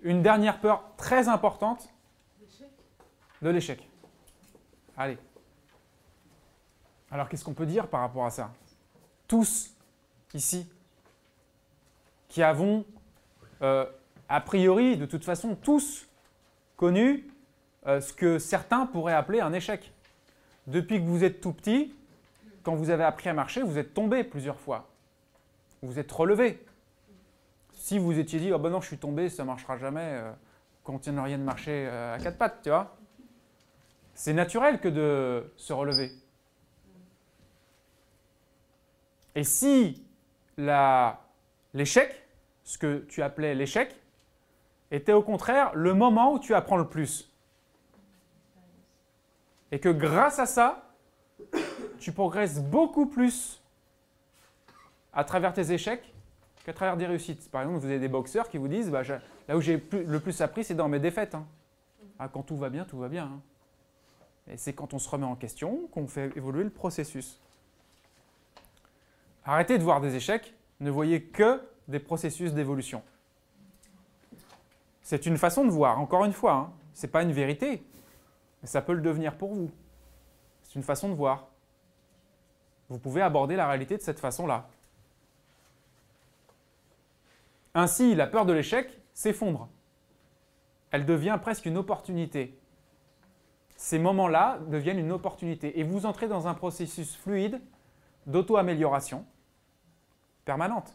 Une dernière peur très importante de l'échec. Allez. Alors qu'est-ce qu'on peut dire par rapport à ça? Tous, ici, qui avons, euh, a priori, de toute façon, tous connu euh, ce que certains pourraient appeler un échec. Depuis que vous êtes tout petit, quand vous avez appris à marcher, vous êtes tombé plusieurs fois. Vous êtes relevé. Si vous étiez dit, oh ben non, je suis tombé, ça ne marchera jamais, euh, continueriez de marcher euh, à quatre pattes, tu vois. C'est naturel que de se relever. Et si l'échec, ce que tu appelais l'échec, était au contraire le moment où tu apprends le plus. Et que grâce à ça, tu progresses beaucoup plus à travers tes échecs qu'à travers des réussites. Par exemple, vous avez des boxeurs qui vous disent bah, là où j'ai le plus appris, c'est dans mes défaites. Hein. Ah, quand tout va bien, tout va bien. Hein. Et c'est quand on se remet en question qu'on fait évoluer le processus. Arrêtez de voir des échecs, ne voyez que des processus d'évolution. C'est une façon de voir, encore une fois. Hein. Ce n'est pas une vérité, mais ça peut le devenir pour vous. C'est une façon de voir. Vous pouvez aborder la réalité de cette façon-là. Ainsi, la peur de l'échec s'effondre. Elle devient presque une opportunité. Ces moments-là deviennent une opportunité. Et vous entrez dans un processus fluide d'auto-amélioration permanente.